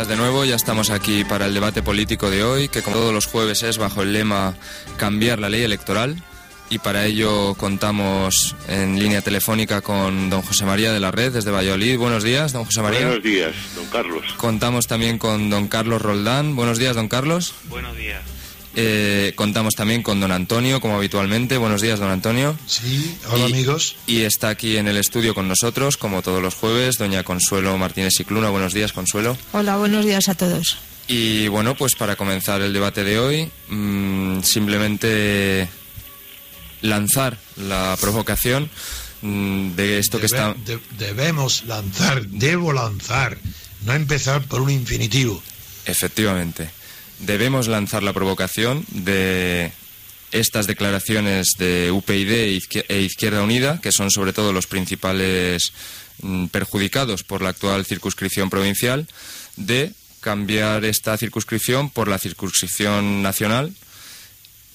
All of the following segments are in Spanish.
Días de nuevo, ya estamos aquí para el debate político de hoy, que como todos los jueves es bajo el lema Cambiar la ley electoral. Y para ello contamos en línea telefónica con don José María de la Red desde Valladolid. Buenos días, don José María. Buenos días, don Carlos. Contamos también con don Carlos Roldán. Buenos días, don Carlos. Buenos días. Eh, contamos también con don Antonio, como habitualmente. Buenos días, don Antonio. Sí, hola Y- amigos. Y está aquí en el estudio con nosotros, como todos los jueves, doña Consuelo Martínez Cicluna. Buenos días, Consuelo. Hola, buenos días a todos. Y bueno, pues para comenzar el debate de hoy, mm, simplemente lanzar la provocación mm, de esto que está... de- debemos lanzar, debo lanzar, no empezar por un infinitivo. Efectivamente. Debemos lanzar la provocación de estas declaraciones de UPyD e e Izquierda Unida, que son sobre todo los principales mm, perjudicados por la actual circunscripción provincial, de cambiar esta circunscripción por la circunscripción nacional.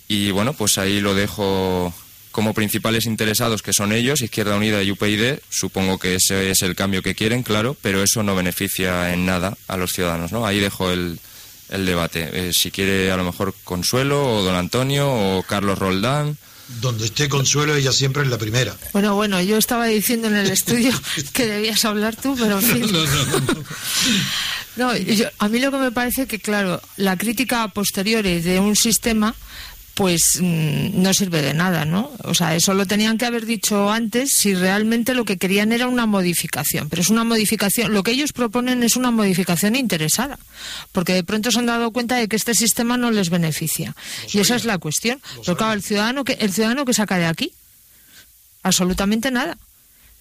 Y bueno, pues ahí lo dejo como principales interesados, que son ellos, Izquierda Unida y UPyD. Supongo que ese es el cambio que quieren, claro, pero eso no beneficia en nada a los ciudadanos, ¿no? Ahí dejo el, el debate. Eh, si quiere, a lo mejor Consuelo, o don Antonio, o Carlos Roldán. Donde esté Consuelo, ella siempre es la primera. Bueno, bueno, yo estaba diciendo en el estudio que debías hablar tú, pero en fin. No, yo- a mí lo que me parece que, claro, la crítica a posteriori de un sistema, pues mm, no sirve de nada, ¿no? O sea, eso lo tenían que haber dicho antes si realmente lo que querían era una modificación. Pero es una modificación, lo que ellos proponen es una modificación interesada, porque de pronto se han dado cuenta de que este sistema no les beneficia. Y esa es la cuestión. Pero claro, el ciudadano que, el ciudadano que saca de aquí, absolutamente nada.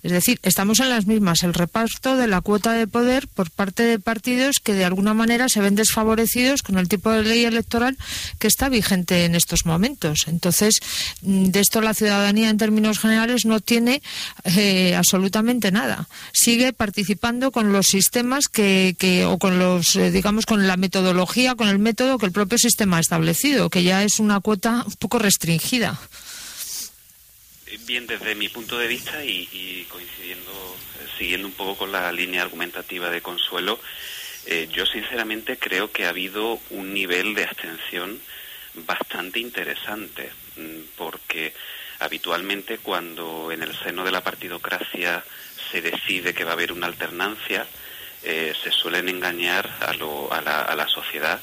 Es decir, estamos en las mismas, el reparto de la cuota de poder por parte de partidos que de alguna manera se ven desfavorecidos con el tipo de ley electoral que está vigente en estos momentos. Entonces, mm, de esto la ciudadanía en términos generales no tiene eh, absolutamente nada. Sigue participando con los sistemas que, que o con los, eh, digamos, con la metodología, con el método que el propio sistema ha establecido, que ya es una cuota un poco restringida. Bien, desde mi punto de vista y, y coincidiendo, eh, siguiendo un poco con la línea argumentativa de Consuelo, eh, yo sinceramente creo que ha habido un nivel de abstención bastante interesante, mm, porque habitualmente cuando en el seno de la partidocracia se decide que va a haber una alternancia, eh, se suelen engañar a, lo- a la, a la sociedad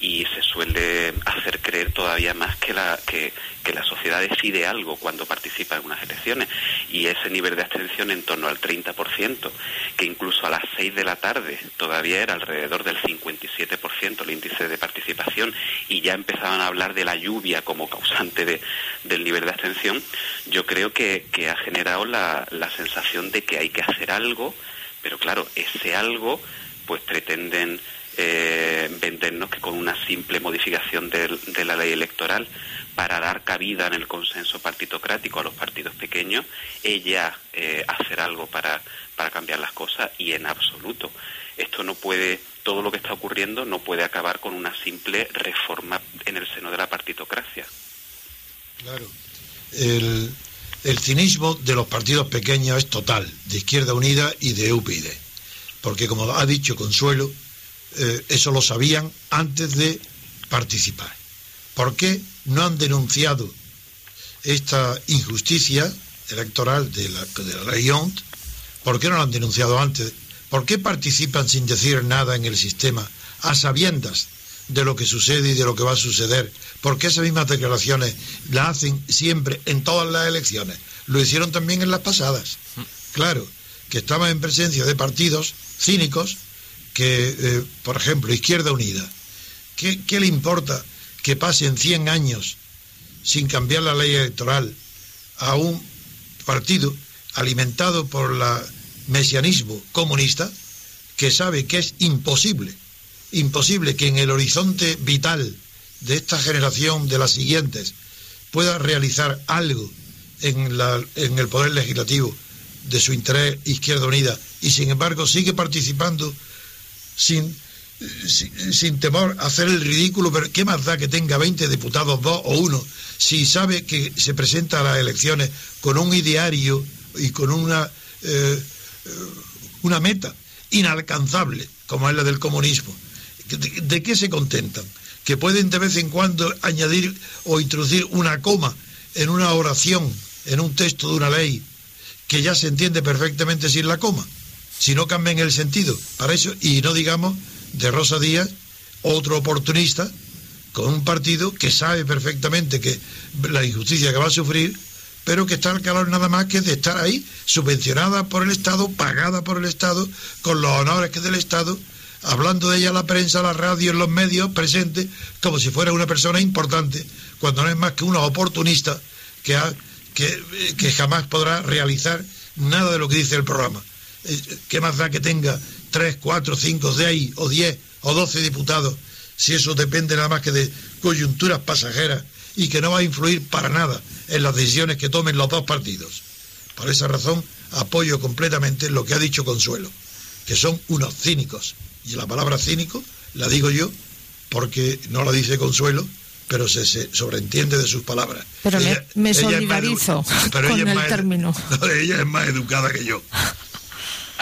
y se suele hacer todavía más que la, que, la sociedad decide algo cuando participa en unas elecciones. Y ese nivel de abstención en torno al 30%, que incluso a las 6 de la tarde todavía era alrededor del 57% el índice de participación y ya empezaban a hablar de la lluvia como causante de, del nivel de abstención, yo creo que, que ha generado la, la sensación de que hay que hacer algo, pero claro, ese algo pues pretenden eh, vendernos que con una simple modificación del- de la ley electoral para dar cabida en el consenso partitocrático a los partidos pequeños, ella eh, hacer algo para, para cambiar las cosas y en absoluto. Esto no puede, todo lo que está ocurriendo no puede acabar con una simple reforma en el seno de la partitocracia. Claro. El, el cinismo de los partidos pequeños es total, de Izquierda Unida y de UPyD. Porque, como ha dicho Consuelo, eh, eso lo sabían antes de participar. ¿Por qué no han denunciado esta injusticia electoral de la, de la ONT, ¿por qué no lo han denunciado antes? ¿Por qué participan sin decir nada en el sistema a sabiendas de lo que sucede y de lo que va a suceder? ¿Por qué esas mismas declaraciones las hacen siempre en todas las elecciones? Lo hicieron también en las pasadas. Claro, que estaban en presencia de partidos cínicos que, eh, por ejemplo, Izquierda Unida, ¿qué, ¿qué, le importa que pasen 100 años sin cambiar la ley electoral a un partido alimentado por el mesianismo comunista que sabe que es imposible, imposible que en el horizonte vital de esta generación, de las siguientes, pueda realizar algo en, la, en el poder legislativo de su interés Izquierda Unida y sin embargo sigue participando sin, sin, temor a hacer el ridículo, pero ¿qué más da que tenga 20 diputados, dos o uno, si sabe que se presenta a las elecciones con un ideario y con una, eh, una meta inalcanzable, como es la del comunismo? ¿De, de qué se contentan? Que pueden de vez en cuando añadir o introducir una coma en una oración, en un texto de una ley, que ya se entiende perfectamente sin la coma, si no cambian el sentido. Para eso, y no digamos de Rosa Díaz, otro oportunista, con un partido que sabe perfectamente que la injusticia que va a sufrir, pero que está al calor nada más que de estar ahí, subvencionada por el Estado, pagada por el Estado, con los honores que del Estado, hablando de ella la prensa, la radio, en los medios, presente, como si fuera una persona importante, cuando no es más que una oportunista que, ha, que, que jamás podrá realizar nada de lo que dice el programa. ¿Qué más da que tenga 3, 4, 5, 6 o 10 o 12 diputados si eso depende nada más que de coyunturas pasajeras y que no va a influir para nada en las decisiones que tomen los dos partidos? Por esa razón apoyo completamente lo que ha dicho Consuelo, que son unos cínicos. Y la palabra cínico la digo yo porque no la dice Consuelo, pero se, se, sobreentiende de sus palabras. Pero ella, me, me solidarizo con el término. No, ella es más educada que yo.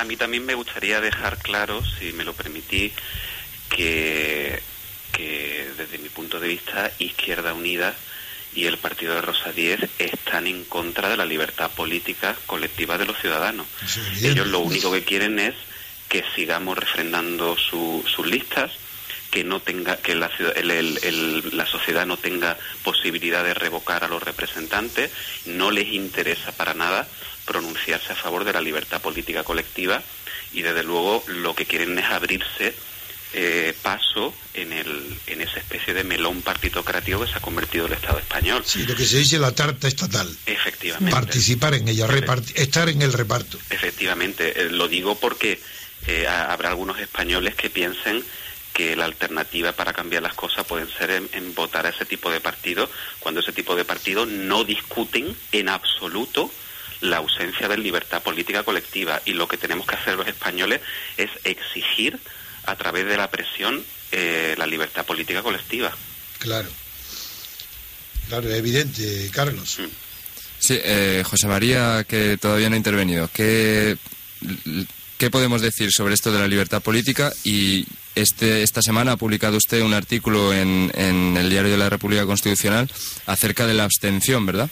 A mí también me gustaría dejar claro, si me lo permitís, que, que desde mi punto de vista, Izquierda Unida y el partido de Rosa Díez están en contra de la libertad política colectiva de los ciudadanos. Ellos lo único que quieren es que sigamos refrendando su, sus listas, que no tenga que la, el, la sociedad no tenga posibilidad de revocar a los representantes, no les interesa para nada pronunciarse a favor de la libertad política colectiva y desde luego lo que quieren es abrirse eh, paso en, el, en esa especie de melón partitocrático que se ha convertido el Estado español. Sí, lo que se dice la tarta estatal. Efectivamente. Participar en ella, estar en el reparto. Efectivamente, eh, lo digo porque eh, habrá algunos españoles que piensen que la alternativa para cambiar las cosas pueden ser en, en, votar a ese tipo de partido, cuando ese tipo de partidos no discuten en absoluto la ausencia de libertad política colectiva y lo que tenemos que hacer los españoles es exigir a través de la presión eh, la libertad política colectiva. Claro, claro, es evidente, Carlos. Mm. Sí, eh, José María, que todavía no ha intervenido, ¿qué, ¿qué podemos decir sobre esto de la libertad política? Y este, esta semana ha publicado usted un artículo en, en el Diario de la República Constitucional acerca de la abstención, ¿verdad?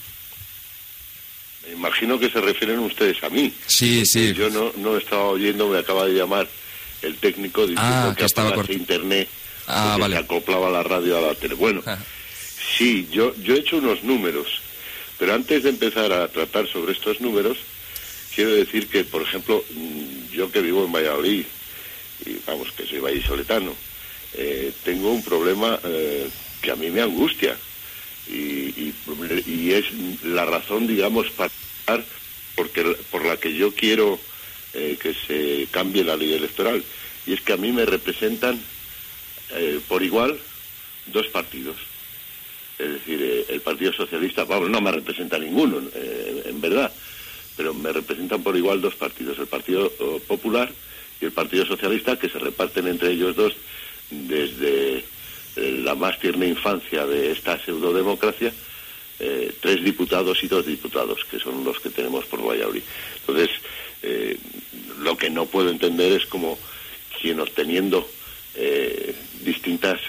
Imagino que se refieren ustedes a mí. Sí, sí. Yo no, no estaba oyendo, me acaba de llamar el técnico diciendo ah, que, que estaba apagase internet ah, vale. se acoplaba la radio a la tele. Bueno, Ah. sí, yo, yo he hecho unos números, pero antes de empezar a tratar sobre estos números, quiero decir que, por ejemplo, mm, yo que vivo en Valladolid, y vamos, que soy vallisoletano, eh, tengo un problema eh, que a mí me angustia. Y, y, y es la razón, digamos, para porque, por la que yo quiero eh, que se cambie la ley electoral. Y es que a mí me representan eh, por igual dos partidos. Es decir, eh, el Partido Socialista, vamos, no me representa ninguno, en verdad, pero me representan por igual dos partidos, el Partido Popular y el Partido Socialista, que se reparten entre ellos dos desde la más tierna infancia de esta pseudodemocracia, eh, tres diputados y dos diputados, que son los que tenemos por Valladolid. Entonces, eh, lo que no puedo entender es como quien obteniendo eh, distintas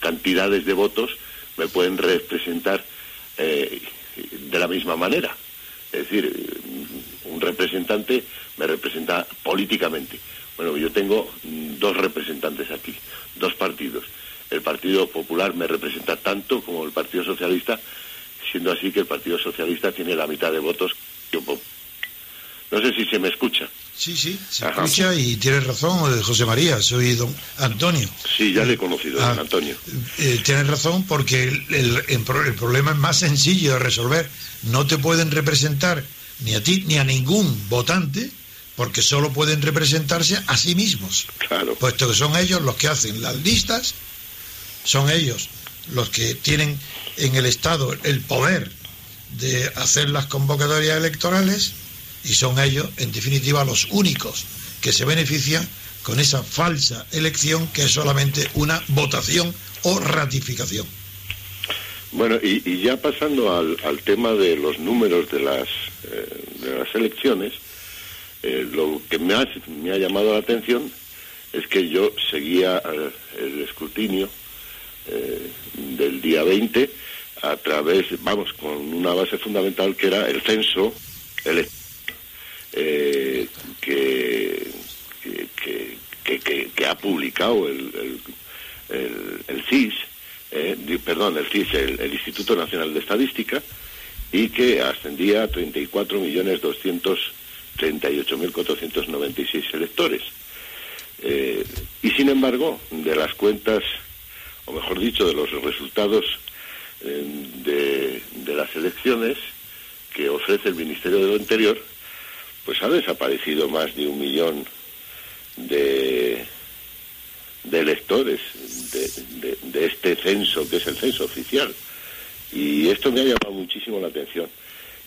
cantidades de votos me pueden representar de la misma manera. Es decir, un representante me representa políticamente. Bueno, yo tengo dos representantes aquí, dos partidos. El Partido Popular me representa tanto como el Partido Socialista, siendo así que el Partido Socialista tiene la mitad de votos. No sé si se me escucha. Sí, sí, se escucha y tienes razón, José María, soy don Antonio. Sí, ya le he conocido, don ah, Antonio. Eh, tienes razón porque el, el, problema es más sencillo de resolver. No te pueden representar ni a ti ni a ningún votante porque solo pueden representarse a sí mismos. Claro. Puesto que son ellos los que hacen las listas, son ellos los que tienen en el Estado el poder de hacer las convocatorias electorales y son ellos, en definitiva, los únicos que se benefician con esa falsa elección que es solamente una votación o ratificación. Bueno, y, ya pasando al, tema de los números de las, eh, de las elecciones, eh, lo que me ha, me ha llamado la atención es que yo seguía eh, el escrutinio del día 20 a través, vamos, con una base fundamental que era el censo electoral eh, que, que, ha publicado el, el, CIS, eh, perdón, el CIS, el, Instituto Nacional de Estadística, y que ascendía a 34.238.496 electores. Eh, y sin embargo, de las cuentas, o mejor dicho, de los resultados de, de las elecciones que ofrece el Ministerio de lo Interior, pues ha desaparecido más de un millón de, de electores de, este censo, que es el censo oficial. Y esto me ha llamado muchísimo la atención.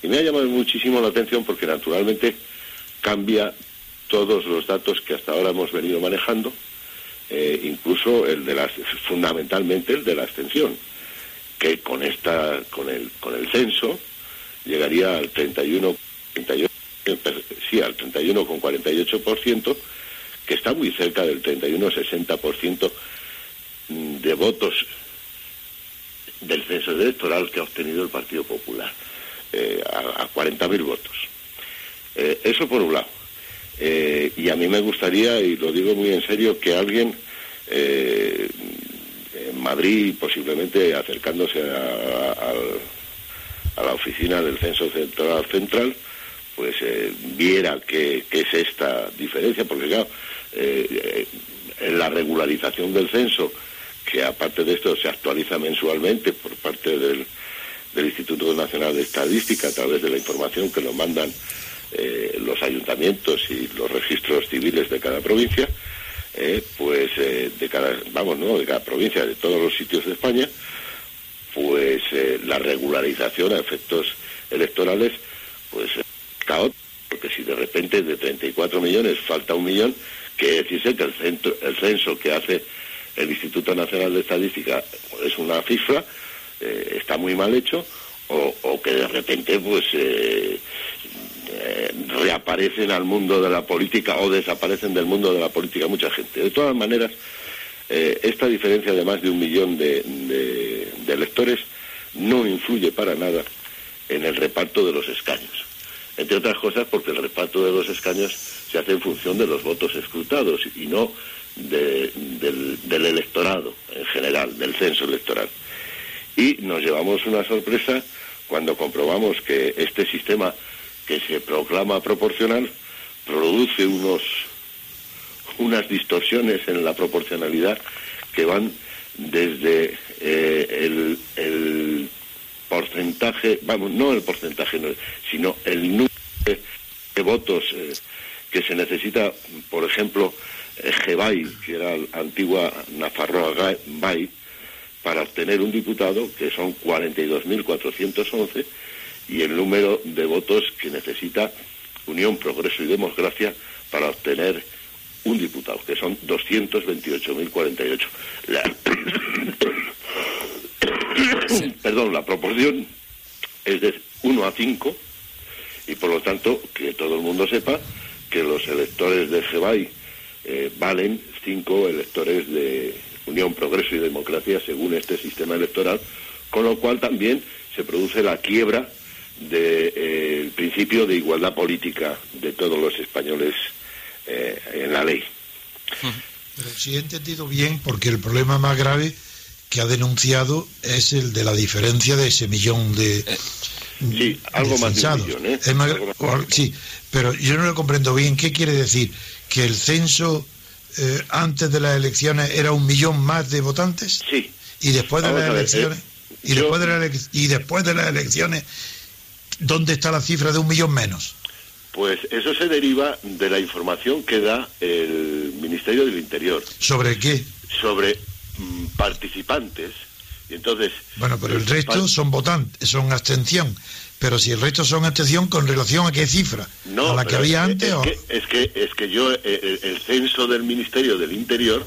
Y me ha llamado muchísimo la atención porque naturalmente cambia todos los datos que hasta ahora hemos venido manejando, eh, incluso el de las, fundamentalmente el de la extensión, que con esta, con el, con el censo llegaría al 31, 38 sí, al 31,48%, que está muy cerca del 31,60% de votos del censo electoral que ha obtenido el Partido Popular, eh, a, 40.000 votos. Eh, eso por un lado. Eh, y a mí me gustaría, y lo digo muy en serio, que alguien en Madrid, posiblemente acercándose a, a la oficina del Censo Electoral Central, pues eh, viera qué, es esta diferencia, porque claro, eh, en la regularización del censo, que aparte de esto se actualiza mensualmente por parte del, Instituto Nacional de Estadística a través de la información que nos mandan eh, los ayuntamientos y los registros civiles de cada provincia, pues de cada, vamos, no, de cada provincia, de todos los sitios de España, pues la regularización a efectos electorales, pues porque si de repente de 34 millones falta un millón, que decirse que el, centro, el censo que hace el Instituto Nacional de Estadística es una cifra, eh, está muy mal hecho, o, que de repente pues eh, eh, reaparecen al mundo de la política o desaparecen del mundo de la política mucha gente. De todas maneras, esta diferencia de más de un millón de electores no influye para nada en el reparto de los escaños entre otras cosas porque el reparto de los escaños se hace en función de los votos escrutados y no del, electorado en general, del censo electoral. Y nos llevamos una sorpresa cuando comprobamos que este sistema que se proclama proporcional produce unos unas distorsiones en la proporcionalidad que van desde eh, el porcentaje, vamos, no el porcentaje, sino el número de votos eh, que se necesita, por ejemplo, eh, Gebay, que era la antigua Nafarroa Bay, para obtener un diputado, que son 42.411, y el número de votos que necesita Unión, Progreso y Democracia para obtener un diputado, que son 228.048. La... perdón, la proporción es de 1 a 5 y por lo tanto que todo el mundo sepa que los electores de GEBAI eh, valen 5 electores de Unión, Progreso y Democracia según este sistema electoral, con lo cual también se produce la quiebra del eh, principio de igualdad política de todos los españoles eh, en la ley. Pero si he entendido bien, porque el problema más grave que ha denunciado es el de la diferencia de ese millón de. Eh, sí, algo más de un millón, ¿eh? sí, pero yo no lo comprendo bien. ¿Qué quiere decir? ¿Que el censo eh, antes de las elecciones era un millón más de votantes? Sí. ¿Y después de las elecciones? ¿Y, después de ¿Y después de las elecciones, dónde está la cifra de un millón menos? Pues eso se deriva de la información que da el Ministerio del Interior. ¿Sobre qué? Sobre mm, participantes. Y entonces. Bueno, pero el resto son votantes, son abstención. Pero si el resto son abstención, ¿con relación a qué cifra? No, ¿A la que había antes es o.? Que, es, que, es que yo, eh, el, censo del Ministerio del Interior,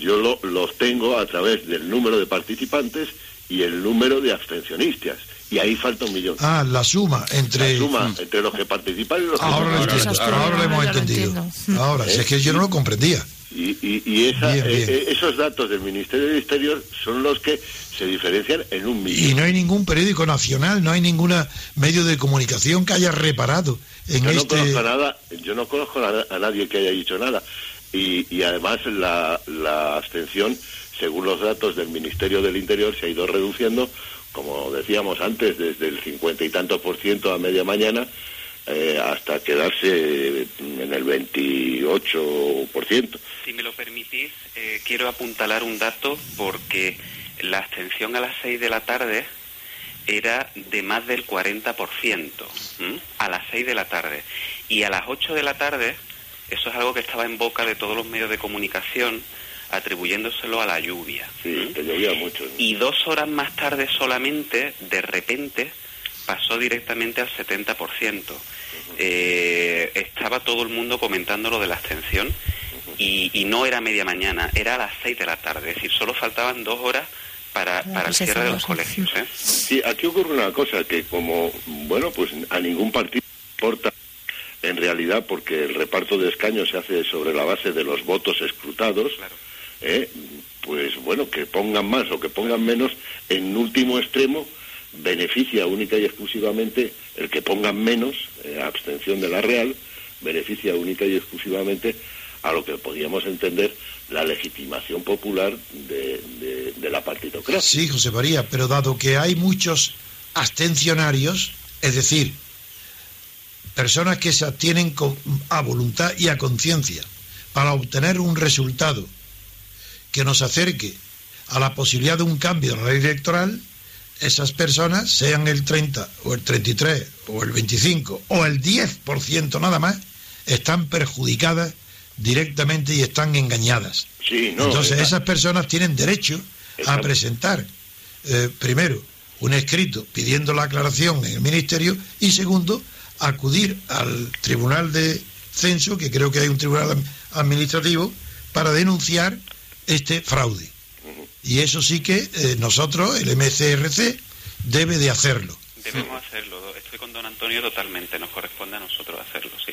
yo lo, lo tengo a través del número de participantes y el número de abstencionistas y ahí falta un millón. Ah, la suma entre... La suma entre los que participan y los que ahora no participan. Ahora, lo hemos entendido. Ahora, si es que yo no lo comprendía. Y, y, y esa, bien, bien. Eh, esos datos del Ministerio del Exterior son los que se diferencian en un millón. Y no hay ningún periódico nacional, no hay ningún medio de comunicación que haya reparado en yo este... No conozco nada, yo no conozco a, a nadie que haya dicho nada. Y, y además la, la abstención, según los datos del Ministerio del Interior, se ha ido reduciendo como decíamos antes, desde el cincuenta y tantos por ciento a media mañana eh, hasta quedarse en el 28 por ciento. Si me lo permitís, eh, quiero apuntalar un dato porque la abstención a las 6 de la tarde era de más del 40% ¿m? a las 6 de la tarde. Y a las 8 de la tarde, eso es algo que estaba en boca de todos los medios de comunicación, atribuyéndoselo a la lluvia. Sí, que llovía mucho. ¿no? Y dos horas más tarde solamente, de repente, pasó directamente al 70%. Uh -huh. eh, estaba todo el mundo comentando lo de la abstención uh -huh. y, y, no era media mañana, era a las 6 de la tarde. Es decir, solo faltaban dos horas para, para el cierre de los colegios. ¿eh? Sí, aquí ocurre una cosa que como, bueno, pues a ningún partido importa en realidad porque el reparto de escaños se hace sobre la base de los votos escrutados. Claro eh, pues bueno, que pongan más o que pongan menos, en último extremo beneficia única y exclusivamente el que pongan menos, eh, abstención de la Real, beneficia única y exclusivamente a lo que podríamos entender la legitimación popular de, de, de la partitocracia. Sí, José María, pero dado que hay muchos abstencionarios, es decir, personas que se abstienen con, a voluntad y a conciencia para obtener un resultado que nos acerque a la posibilidad de un cambio en la ley electoral, esas personas, sean el 30 o el 33 o el 25 o el 10% nada más, están perjudicadas directamente y están engañadas. Sí, no, Entonces está... esas personas tienen derecho está... a presentar, eh, primero, un escrito pidiendo la aclaración en el Ministerio y segundo, acudir al Tribunal de Censo, que creo que hay un tribunal administrativo, para denunciar este fraude. Y eso sí que eh, nosotros, el MCRC, debe de hacerlo. Debemos hacerlo. Estoy con don Antonio totalmente. Nos corresponde a nosotros hacerlo, sí.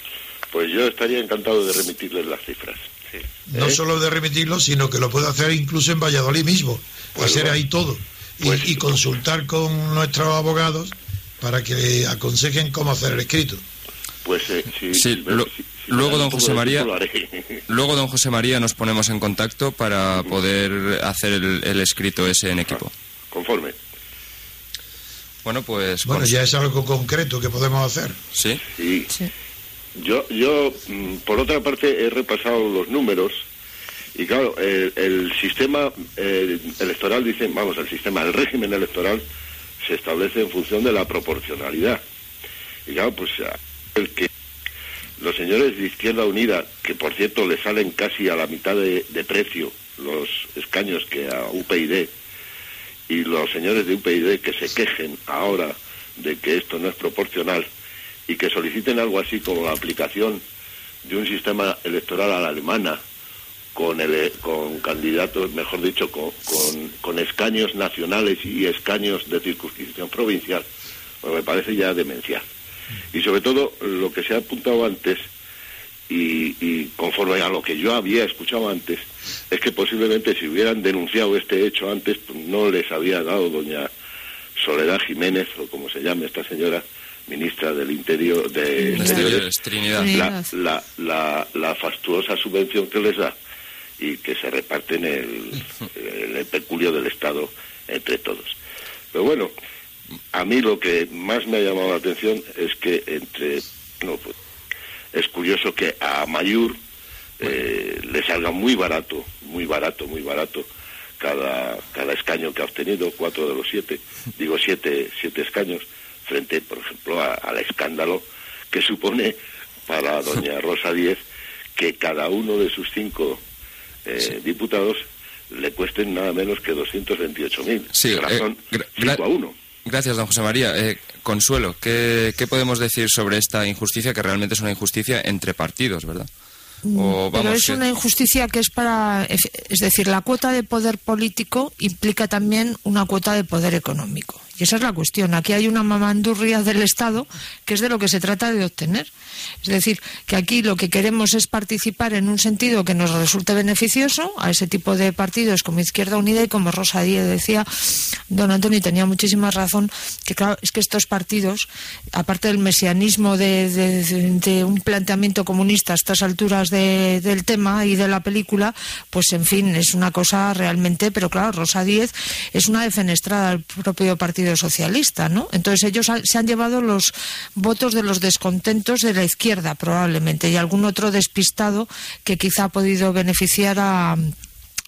Pues yo estaría encantado de remitirles las cifras. Sí. No ¿Eh? solo de remitirlo, sino que lo puede hacer incluso en Valladolid mismo. Pues hacer bueno. ahí todo. Pues, y, y, consultar con nuestros abogados para que aconsejen cómo hacer el escrito. Pues eh, sí, sí, lo, si, luego don José María luego don José María nos ponemos en contacto para poder hacer el, el escrito ese en equipo. Conforme. Bueno pues bueno ya es algo concreto que podemos hacer. Sí, sí. sí. yo yo mm, por otra parte he repasado los números y claro el, el sistema eh, electoral dice vamos el sistema el régimen electoral se establece en función de la proporcionalidad. Y claro pues el que los señores de Izquierda Unida, que por cierto le salen casi a la mitad de, precio los escaños que a UPyD, y los señores de UPyD que se quejen ahora de que esto no es proporcional y que soliciten algo así como la aplicación de un sistema electoral a la alemana con, con candidatos, mejor dicho, con, con, con escaños nacionales y escaños de circunscripción provincial, pues me parece ya demencial. Y sobre todo, lo que se ha apuntado antes, y, y, conforme a lo que yo había escuchado antes, es que posiblemente si hubieran denunciado este hecho antes, pues no les había dado doña Soledad Jiménez, o como se llame esta señora, ministra del Interior de Exteriores, Trinidad. la, la, la, la fastuosa subvención que les da y que se reparte en el, en el peculio del Estado entre todos. Pero bueno, a mí lo que más me ha llamado la atención es que entre... No, pues, es curioso que a Mayur eh, le salga muy barato, muy barato, muy barato cada, cada escaño que ha obtenido, cuatro de los siete, digo siete, siete escaños, frente, por ejemplo, a- al escándalo que supone para doña Rosa Díez que cada uno de sus cinco eh, diputados le cuesten nada menos que 228.000. Sí, eh, razón 5 a 1. Gracias, don José María. Eh, Consuelo, ¿qué, qué podemos decir sobre esta injusticia que realmente es una injusticia entre partidos, verdad? O Mm, Pero vamos, es que- una injusticia que es para. Es decir, la cuota de poder político implica también una cuota de poder económico. Y esa es la cuestión. Aquí hay una mamandurria del Estado que es de lo que se trata de obtener. Es decir, que aquí lo que queremos es participar en un sentido que nos resulte beneficioso a ese tipo de partidos como Izquierda Unida y como Rosa Díez decía, don Antonio tenía muchísima razón, que claro, es que estos partidos, aparte del mesianismo de, un planteamiento comunista a estas alturas de- del tema y de la película, pues en fin, es una cosa realmente, pero claro, Rosa Díez es una defenestrada al propio Partido Socialista, ¿no? Entonces ellos ha- se han llevado los votos de los descontentos de la izquierda, probablemente, y algún otro despistado que quizá ha podido beneficiar a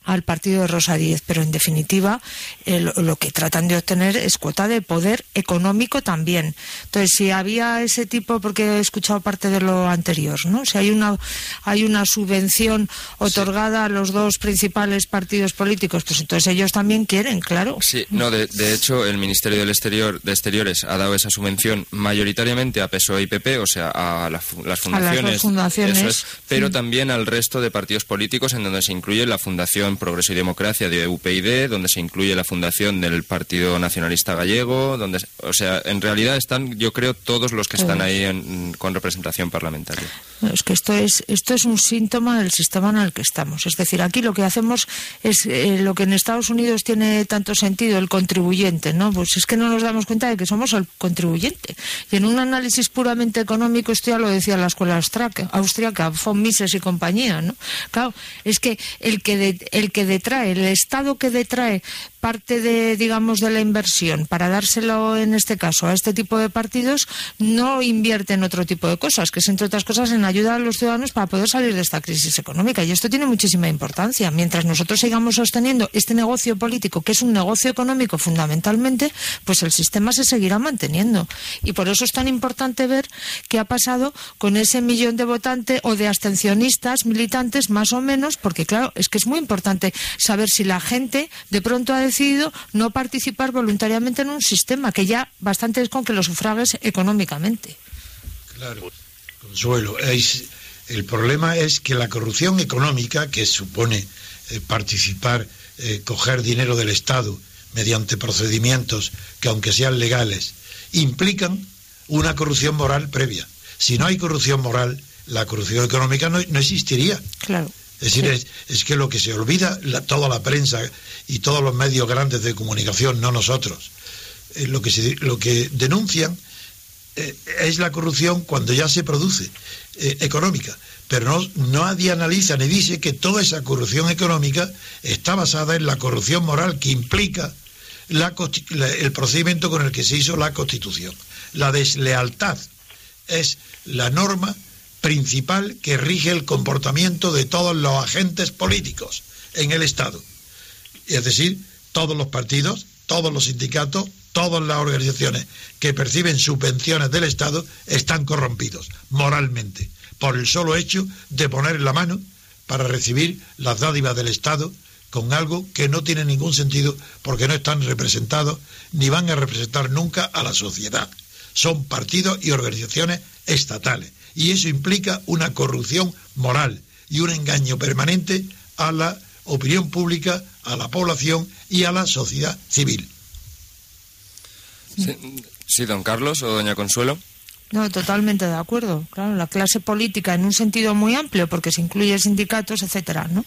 al partido de Rosa Díez, pero en definitiva eh, lo, lo que tratan de obtener es cuota de poder económico también. Entonces, si había ese tipo, porque he escuchado parte de lo anterior, ¿no? Si hay una hay una subvención otorgada a los dos principales partidos políticos, pues entonces ellos también quieren, claro. Sí, no, de, de hecho, el Ministerio del Exterior de Exteriores ha dado esa subvención mayoritariamente a PSOE y PP, o sea, a la las A las dos fundaciones. fundaciones, eso es, pero sí. también al resto de partidos políticos, en donde se incluye la Fundación Progreso y Democracia de UPyD, donde se incluye la Fundación del Partido Nacionalista Gallego, donde, o sea, en realidad están, yo creo, todos los que están ahí en- con representación parlamentaria. No, Es que esto es, esto es un síntoma del sistema en el que estamos. Es decir, aquí lo que hacemos es eh, lo que en Estados Unidos tiene tanto sentido, el contribuyente, ¿no? Pues es que no nos damos cuenta de que somos el contribuyente. Y en un análisis puramente económico, esto ya lo decía la escuela austriaca, austriaca von Mises y compañía, ¿no? Claro, es que el que, de- el que detrae, el Estado que detrae parte de, digamos, de la inversión para dárselo, en este caso, a este tipo de partidos, no invierte en otro tipo de cosas, que es, entre otras cosas, en ayudar a los ciudadanos para poder salir de esta crisis económica. Y esto tiene muchísima importancia. Mientras nosotros sigamos sosteniendo este negocio político, que es un negocio económico fundamentalmente, pues el sistema se seguirá manteniendo. Y por eso es tan importante ver qué ha pasado con ese millón de votantes o de abstencionistas, militantes, más o menos, porque claro, es que es muy importante saber si la gente de pronto ha decidido no participar voluntariamente en un sistema que ya bastante es con que lo sufragues económicamente. Claro, Consuelo. es- el problema es que la corrupción económica, que supone eh, participar, eh, coger dinero del Estado mediante procedimientos que, aunque sean legales, implican una corrupción moral previa. Si no hay corrupción moral, la corrupción económica no, no existiría. Claro. Es decir, Sí. es, es que lo que se olvida la- toda la prensa y todos los medios grandes de comunicación, no nosotros, eh, lo, que se- lo que denuncian eh, es la corrupción cuando ya se produce, eh, económica. Pero no, nadie analiza ni dice que toda esa corrupción económica está basada en la corrupción moral que implica la la- el procedimiento con el que se hizo la Constitución. La deslealtad es la norma principal que rige el comportamiento de todos los agentes políticos en el Estado. Es decir, todos los partidos, todos los sindicatos, todas las organizaciones que perciben subvenciones del Estado están corrompidos moralmente por el solo hecho de poner la mano para recibir las dádivas del Estado con algo que no tiene ningún sentido porque no están representados ni van a representar nunca a la sociedad. Son partidos y organizaciones estatales y eso implica una corrupción moral y un engaño permanente a la opinión pública, a la población y a la sociedad civil. Sí, sí, don Carlos o doña Consuelo. No, totalmente de acuerdo. Claro, la clase política en un sentido muy amplio, porque se incluye sindicatos, etcétera, ¿no?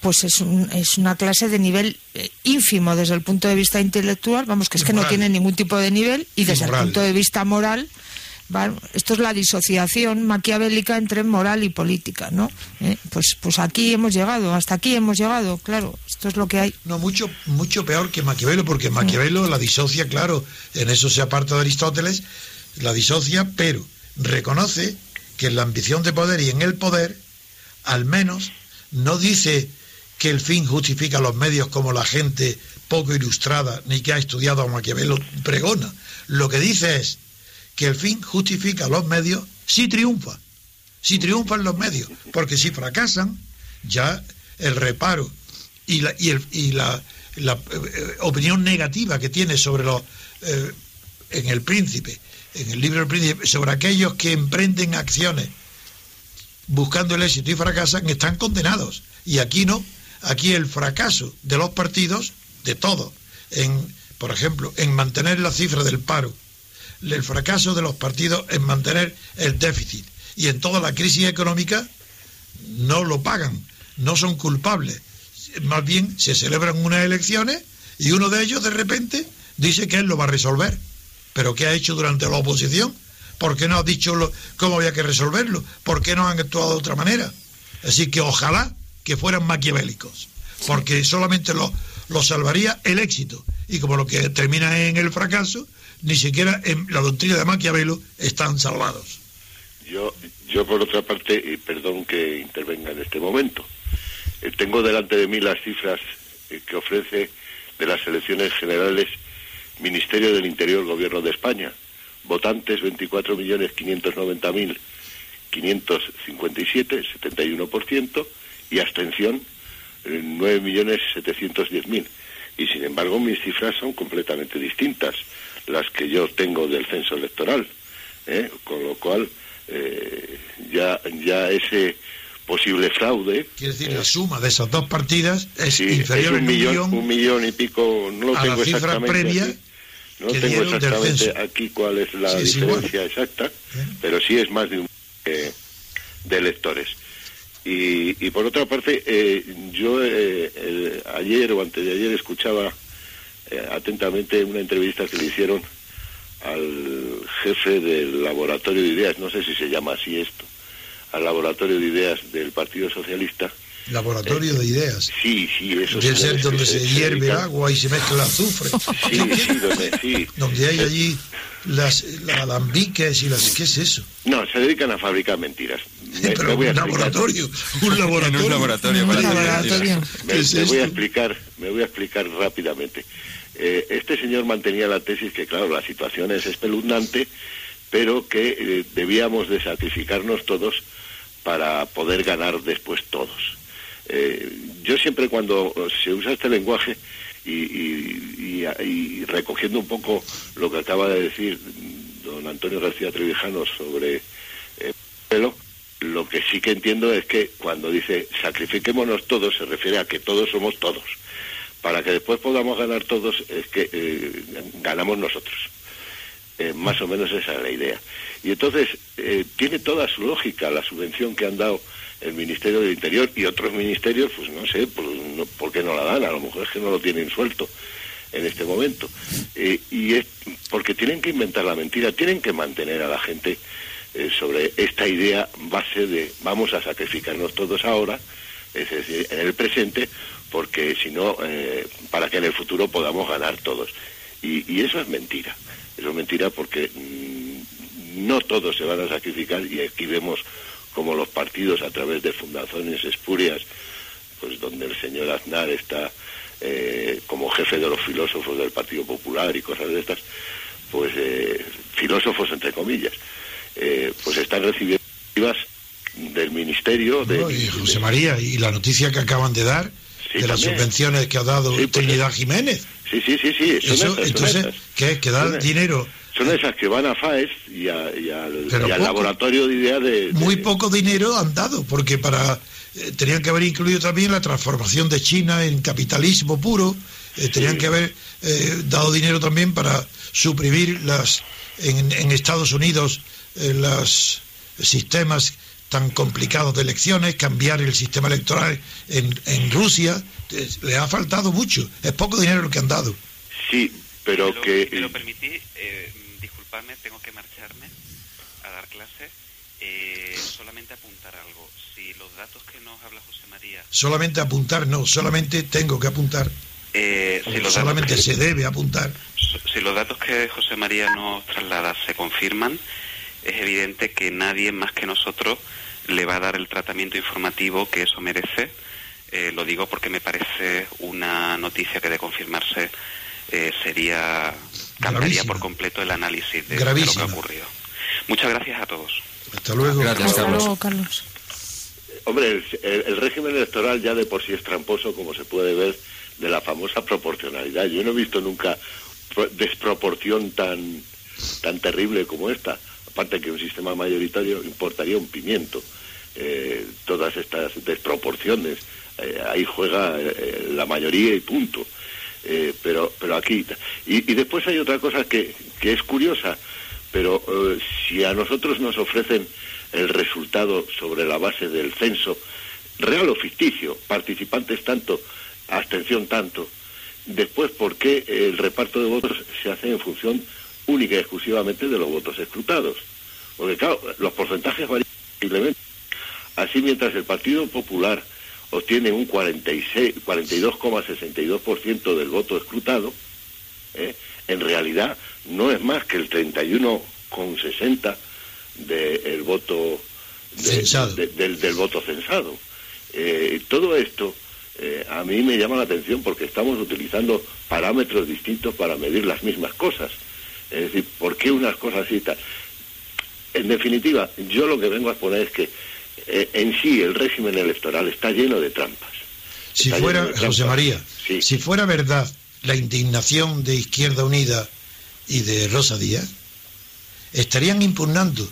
pues es, un, es una clase de nivel eh, ínfimo desde el punto de vista intelectual, vamos, que es que no tiene ningún tipo de nivel, y desde el punto de vista moral, esto es la disociación maquiavélica entre moral y política, ¿no? Eh, pues, pues aquí hemos llegado, hasta aquí hemos llegado, claro, esto es lo que hay. No, mucho, mucho peor que Maquiavelo, porque Maquiavelo la disocia, claro, en eso se aparta de Aristóteles, la disocia, pero reconoce que en la ambición de poder y en el poder, al menos, no dice que el fin justifica los medios como la gente poco ilustrada ni que ha estudiado a Maquiavelo pregona. Lo que dice es que el fin justifica los medios si triunfa, si triunfan los medios, porque si fracasan, ya el reparo y la, y y la, eh, opinión negativa que tiene sobre los, eh, en el príncipe, en el libro del príncipe, sobre aquellos que emprenden acciones buscando el éxito y fracasan, están condenados. Y aquí no, aquí el fracaso de los partidos, de todos, en, por ejemplo, en mantener la cifra del paro, el fracaso de los partidos en mantener el déficit y en toda la crisis económica no lo pagan, no son culpables. Más bien se celebran unas elecciones y uno de ellos de repente dice que él lo va a resolver. ¿Pero qué ha hecho durante la oposición? ¿Por qué no ha dicho lo, cómo había que resolverlo? ¿Por qué no han actuado de otra manera? Así que ojalá que fueran maquiavélicos, porque solamente lo, lo salvaría el éxito. Y como lo que termina en el fracaso, ni siquiera en la doctrina de Maquiavelo están salvados. Yo, yo por otra parte, y perdón que intervenga en este momento, eh, tengo delante de mí las cifras eh, que ofrece de las elecciones generales Ministerio del Interior, Gobierno de España. Votantes 24.599.557, 71%, y abstención 9.710.000. Eh, y sin embargo mis cifras son completamente distintas las que yo tengo del censo electoral, ¿eh? con lo cual eh, ya, ya ese posible fraude. Quiere decir, la suma de esas dos partidas es inferior a un, millón, un millón y pico, no lo tengo exactamente. no tengo exactamente aquí cuál es la diferencia exacta, pero sí es más de un eh, de electores. Y, y por otra parte, eh, yo eh, ayer o antes de ayer escuchaba eh, atentamente una entrevista que le hicieron al jefe del laboratorio de ideas, no sé si se llama así esto, al laboratorio de ideas del Partido Socialista. Laboratorio de ideas. Sí, sí, eso Debe ser donde se, hierve agua y se mezcla el azufre. Sí, sí, donde, sí. Donde hay allí las, alambiques y las... ¿Qué es eso? No, se dedican a fabricar mentiras. Pero un laboratorio, un laboratorio. un laboratorio. Un laboratorio. Me, voy a explicar, me voy a explicar rápidamente. Eh, este señor mantenía la tesis que, claro, la situación es espeluznante, pero que eh, debíamos de sacrificarnos todos para poder ganar después todos. Eh, yo siempre cuando se usa este lenguaje y, recogiendo un poco lo que acaba de decir don Antonio García Trevijano sobre el pelo, lo que sí que entiendo es que cuando dice sacrifiquémonos todos se refiere a que todos somos todos para que después podamos ganar todos, es que eh, ganamos nosotros. Eh, más o menos esa es la idea. Y entonces, eh, tiene toda su lógica la subvención que han dado el Ministerio del Interior y otros ministerios, pues no sé, por, ¿por qué no la dan? A lo mejor es que no lo tienen suelto en este momento. y es porque tienen que inventar la mentira, tienen que mantener a la gente sobre esta idea base de vamos a sacrificarnos todos ahora, es decir, en el presente, porque si no, eh, para que en el futuro podamos ganar todos. Y, eso es mentira. Eso es mentira porque mm, no todos se van a sacrificar y aquí vemos como los partidos a través de fundaciones espurias, pues donde el señor Aznar está eh, como jefe de los filósofos del Partido Popular y cosas de estas, pues eh, filósofos entre comillas, pues están recibiendo del ministerio de, José María y la noticia que acaban de dar de las subvenciones que ha dado Trinidad Jiménez. Sí, sí, sí, sí. entonces, ¿qué es? Que da dinero. Son esas que van a FAES y, al, laboratorio de ideas de, Muy poco dinero han dado, porque para eh, tenían que haber incluido también la transformación de China en capitalismo puro, eh, tenían que haber eh, dado dinero también para suprimir las en, en Estados Unidos los sistemas tan complicados de elecciones, cambiar el sistema electoral en, en Rusia, eh, le ha faltado mucho. Es poco dinero lo que han dado. Sí, pero me que... Me lo permití, eh, disculpadme, tengo que marcharme a dar clase. Eh, solamente apuntar algo. Si los datos que nos habla José María... Solamente apuntar, no, solamente tengo que apuntar. Eh, si los solamente datos que- se debe apuntar. Si los datos que José María nos traslada se confirman, es evidente que nadie más que nosotros le va a dar el tratamiento informativo que eso merece. Eh, lo digo porque me parece una noticia que de confirmarse eh, sería cambiaría Gravísima. por completo el análisis de, de lo que ha ocurrido. Muchas gracias a todos. Hasta luego. Gracias, Hasta Carlos. luego, Carlos. Hombre, el, el- el régimen electoral ya de por sí es tramposo, como se puede ver, de la famosa proporcionalidad. Yo no he visto nunca pro- desproporción tan, tan terrible como esta. Aparte que un sistema mayoritario importaría un pimiento. Eh, todas estas desproporciones, eh, ahí juega eh, la mayoría y punto. Eh, pero, pero aquí... Y, y después hay otra cosa que, que es curiosa, pero si a nosotros nos ofrecen el resultado sobre la base del censo, real o ficticio, participantes tanto, abstención tanto, después, ¿por qué el reparto de votos se hace en función única y exclusivamente de los votos escrutados? Porque, claro, los porcentajes varían posiblemente. Así, mientras el Partido Popular obtiene un 46 42,62% del voto escrutado, ¿eh? en realidad no es más que el 31,60 del voto de- Censado. de- del, del voto censado. Eh, todo esto eh, a mí me llama la atención porque estamos utilizando parámetros distintos para medir las mismas cosas. Es decir, ¿por qué unas cosas y tal? En definitiva, yo lo que vengo a exponer es que eh, en sí el régimen electoral está lleno de trampas. Si Está fuera, José. María, Sí. si fuera verdad la indignación de Izquierda Unida y de Rosa Díaz, estarían impugnando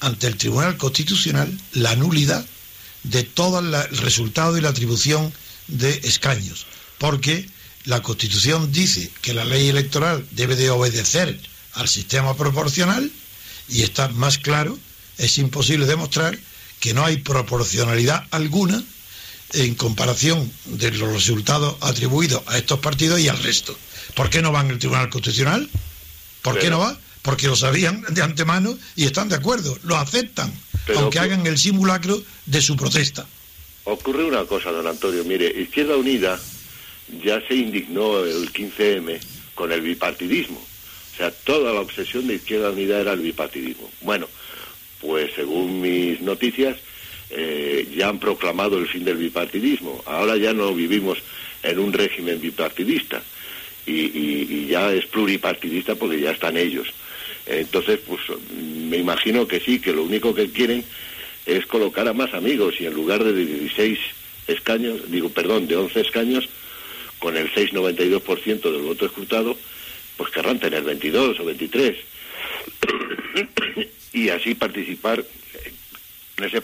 ante el Tribunal Constitucional la nulidad de todo la- el resultado y la atribución de escaños, porque la Constitución dice que la ley electoral debe de obedecer al sistema proporcional y está más claro, es imposible demostrar que no hay proporcionalidad alguna en comparación de los resultados atribuidos a estos partidos y al resto. ¿Por qué no van al Tribunal Constitucional? ¿Por qué no va? Porque lo sabían de antemano y están de acuerdo, lo aceptan, aunque que- hagan el simulacro de su protesta. Ocurre una cosa, don Antonio. Mire, Izquierda Unida ya se indignó el 15M con el bipartidismo. O sea, toda la obsesión de Izquierda Unida era el bipartidismo. Bueno, pues según mis noticias, eh, ya han proclamado el fin del bipartidismo. Ahora ya no vivimos en un régimen bipartidista y, ya es pluripartidista porque ya están ellos. Entonces, pues me imagino que sí, que lo único que quieren es colocar a más amigos y en lugar de 16 escaños, digo, perdón, de 11 escaños, con el 6,92% del voto escrutado, pues querrán tener 22 o 23 y así participar en ese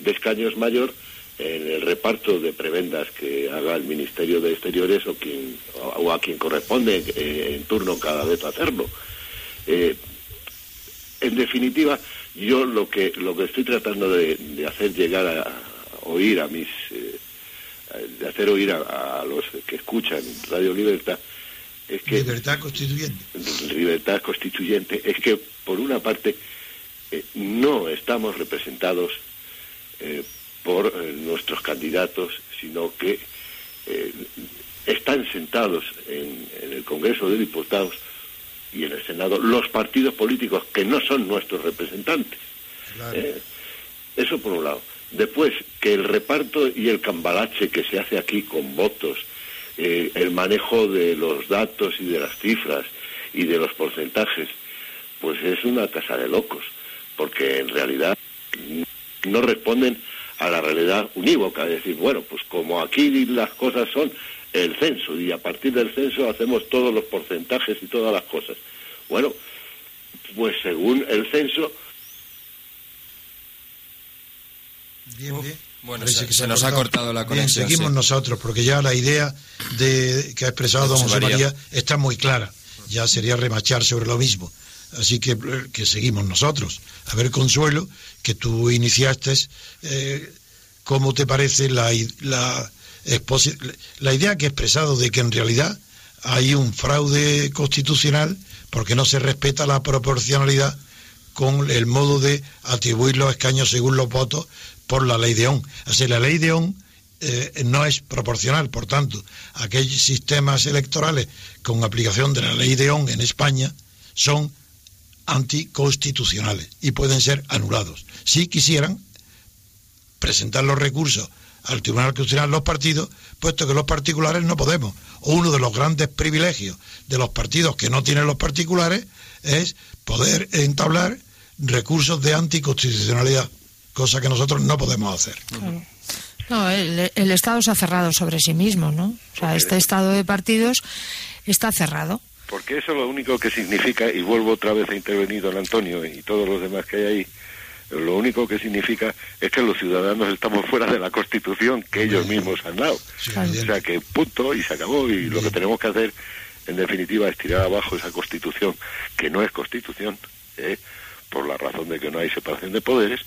de escaños mayor en el reparto de prebendas que haga el Ministerio de Exteriores o, quien, o a quien corresponde eh, en turno cada vez hacerlo. Eh, en definitiva, yo lo que lo que estoy tratando de, hacer llegar a, a oír a mis eh, de hacer oír a, a los que escuchan Radio Libertad es que Libertad constituyente. libertad constituyente es que por una parte eh, no estamos representados eh, por eh, nuestros candidatos sino que están sentados en, en el Congreso de Diputados y en el Senado los partidos políticos que no son nuestros representantes Claro. eso por un lado. Después, que el reparto y el cambalache que se hace aquí con votos, eh, el manejo de los datos y de las cifras y de los porcentajes, pues es una casa de locos, porque en realidad no responden a la realidad unívoca, es decir, bueno, pues como aquí las cosas son el censo y a partir del censo hacemos todos los porcentajes y todas las cosas. Bueno, pues según el censo, Bien, bien. Bueno, se- que se nos ha cortado la Bien, conexión, seguimos sí. nosotros, porque ya la idea de, que ha expresado don José María. María está muy clara. Ya sería remachar sobre lo mismo. Así que, que seguimos nosotros. A ver, Consuelo, que tú iniciaste, eh, ¿cómo te parece la, la, la idea que he expresado de que en realidad hay un fraude constitucional porque no se respeta la proporcionalidad con el modo de atribuir los escaños según los votos por la ley de ON. Así, la ley de ON eh, no es proporcional, por tanto, aquellos sistemas electorales con aplicación de la ley de ON en España son anticonstitucionales y pueden ser anulados. Si quisieran presentar los recursos al Tribunal Constitucional los partidos, puesto que los particulares no podemos. Uno de los grandes privilegios de los partidos que no tienen los particulares es poder entablar recursos de anticonstitucionalidad, cosa que nosotros no podemos hacer. No, el, el, Estado se ha cerrado sobre sí mismo, ¿no? O sea, este Estado de partidos está cerrado. Porque eso lo único que significa, y vuelvo otra vez a intervenir don Antonio y todos los demás que hay ahí, lo único que significa es que los ciudadanos estamos fuera de la Constitución que ellos mismos han dado. O sea que punto y se acabó y lo que tenemos que hacer en definitiva es tirar abajo esa Constitución que no es Constitución ¿eh? por la razón de que no hay separación de poderes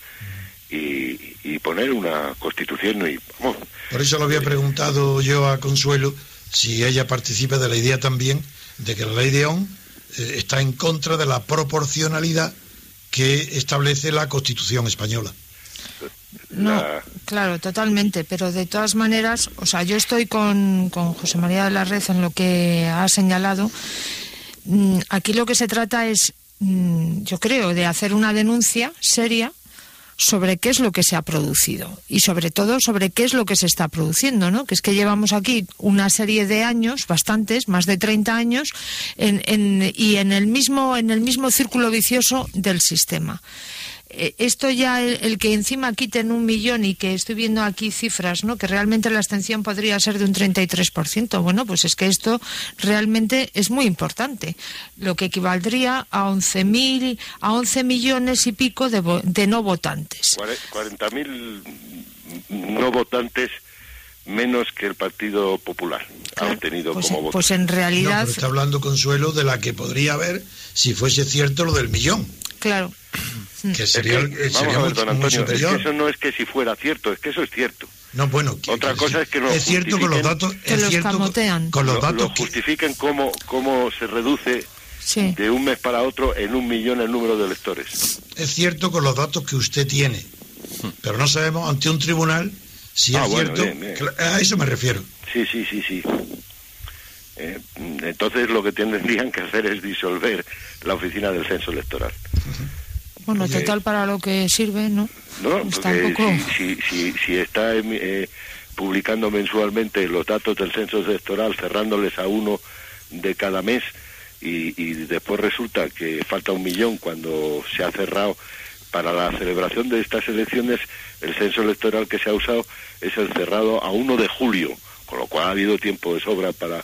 y, y poner una Constitución y vamos. Por eso lo había preguntado yo a Consuelo si ella participa de la idea también de que la ley de ON eh, está en contra de la proporcionalidad que establece la Constitución española. No, claro, totalmente, pero de todas maneras, o sea, yo estoy con, con José María de la Red en lo que ha señalado. Mm, aquí lo que se trata es, mm, yo creo, de hacer una denuncia seria sobre qué es lo que se ha producido y sobre todo sobre qué es lo que se está produciendo, ¿no? Que es que llevamos aquí una serie de años, bastantes, más de 30 años, y en el mismo en el mismo círculo vicioso del sistema. Eh, esto ya el, que encima quiten un millón y que estoy viendo aquí cifras, ¿no? Que realmente la abstención podría ser de un 33%. Bueno, pues es que esto realmente es muy importante, lo que equivaldría a 11.000 a 11 millones y pico de, de no votantes. 40.000 no votantes menos que el Partido Popular ha obtenido pues, como Pues en realidad... está hablando Consuelo de la que podría haber si fuese cierto lo del millón. Claro. Que sería, es que, vamos a ver, don Antonio, es que eso no es que si fuera cierto, es que eso es cierto. No, bueno, otra cosa es que lo es cierto con los datos, que es los cierto camotean. con los lo, datos lo justifiquen cómo, cómo se reduce Sí. de un mes para otro en un millón el número de electores. es cierto con los datos que usted tiene, pero no sabemos ante un tribunal si Ah, es bueno, cierto. bien, bien. Cla- A eso me refiero. Sí, sí, sí, sí. Eh, entonces lo que tendrían que hacer es disolver la oficina del censo electoral. Bueno, total para lo que sirve, ¿no? No, Está porque un poco... si, si, si, si está eh, publicando mensualmente los datos del censo electoral, cerrándoles a uno de cada mes, y, y después resulta que falta un millón cuando se ha cerrado para la celebración de estas elecciones, el censo electoral que se ha usado es el cerrado a 1 de julio, con lo cual ha habido tiempo de sobra para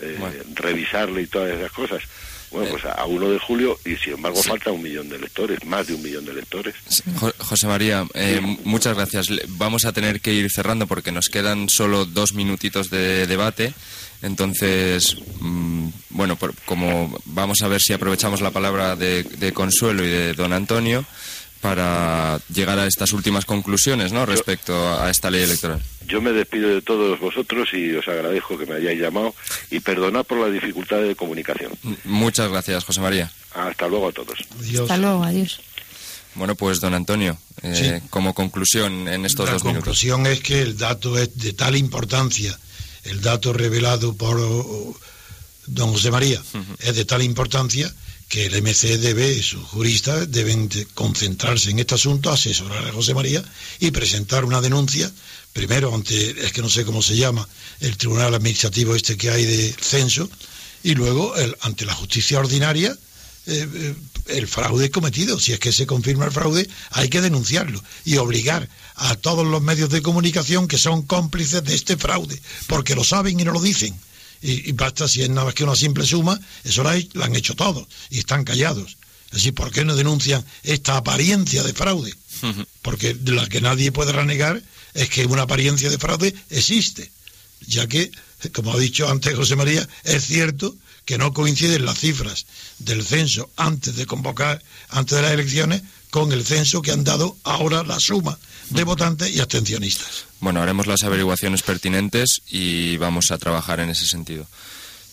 eh, Bueno. revisarle y todas esas cosas. Bueno, pues a 1 de julio y sin embargo falta un millón de electores, más de un millón de electores. Jo- José María, eh, muchas gracias. Vamos a tener que ir cerrando porque nos quedan solo dos minutitos de debate. Entonces, mm, bueno, por- como vamos a ver si aprovechamos la palabra de, de Consuelo y de don Antonio para llegar a estas últimas conclusiones, ¿no? Respecto a esta ley electoral. Yo me despido de todos vosotros y os agradezco que me hayáis llamado y perdonad por las dificultades de comunicación. Muchas gracias, José María. Hasta luego a todos. Dios. Hasta luego, adiós. Bueno, pues don Antonio, eh, Sí. como conclusión en estos La dos minutos. conclusión es que el dato es de tal importancia, el dato revelado por don José María es de tal importancia que el MC debe, sus juristas deben de concentrarse en este asunto, asesorar a José María y presentar una denuncia, primero ante, es que no sé cómo se llama, el tribunal administrativo este que hay de censo, y luego el- ante la justicia ordinaria eh, eh, el fraude cometido. Si es que se confirma el fraude, hay que denunciarlo y obligar a todos los medios de comunicación que son cómplices de este fraude, porque lo saben y no lo dicen. Y, y basta si es nada más que una simple suma, eso la, han hecho todos y están callados. Así, ¿por qué no denuncian esta apariencia de fraude? Porque la que nadie puede renegar es que una apariencia de fraude existe, ya que, como ha dicho antes José María, es cierto que no coinciden las cifras del censo antes de convocar, antes de las elecciones, con el censo que han dado ahora la suma de votantes y abstencionistas. Bueno, haremos las averiguaciones pertinentes y vamos a trabajar en ese sentido.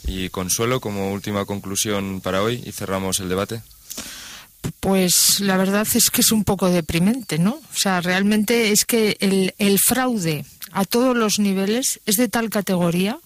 Y Consuelo, como última conclusión para hoy, y cerramos el debate. Pues la verdad es que es un poco deprimente, ¿no? O sea, realmente es que el, el fraude a todos los niveles es de tal categoría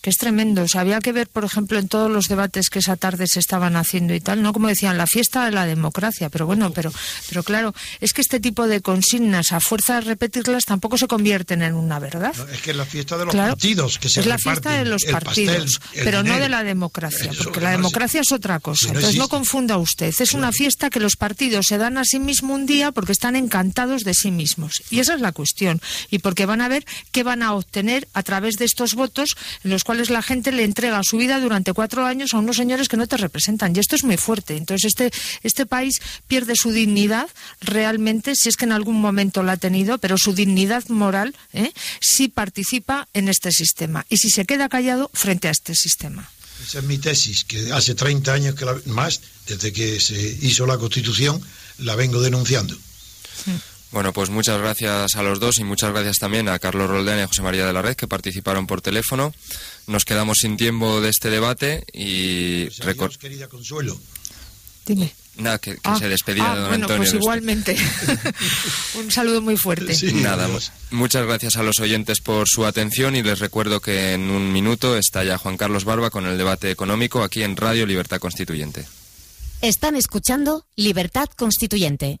que es tremendo. O sea, había que ver, por ejemplo, en todos los debates que esa tarde se estaban haciendo y tal, ¿no? Como decían, la fiesta de la democracia. Pero bueno, pero, pero claro, es que este tipo de consignas, a fuerza de repetirlas, tampoco se convierten en una verdad. es que es la fiesta de los partidos que se Es la fiesta de los partidos, pero no de la democracia, porque la democracia es otra cosa. Entonces no confunda usted. Es una fiesta que los partidos se dan a sí mismos un día porque están encantados de sí mismos. Y esa es la cuestión. Y porque van a ver qué van a obtener a través de estos votos en los cuales la gente le entrega su vida durante cuatro años a unos señores que no te representan. Y esto es muy fuerte. Entonces, este, este país pierde su dignidad realmente, si es que en algún momento la ha tenido, pero su dignidad moral ¿eh? si participa en este sistema y si se queda callado frente a este sistema. Esa es mi tesis, que hace 30 años que más, desde que se hizo la Constitución, la vengo denunciando. Bueno, pues muchas gracias a los dos y muchas gracias también a Carlos Roldán y a José María de la Red que participaron por teléfono. Nos quedamos sin tiempo de este debate y... Pues querida Consuelo. Dime. Nada, que, se despedía ah, de don bueno, Antonio. Pues igualmente. Un saludo muy fuerte. Nada, muchas gracias a los oyentes por su atención y les recuerdo que en un minuto está ya Juan Carlos Barba con el debate económico aquí en Radio Libertad Constituyente. Están escuchando Libertad Constituyente.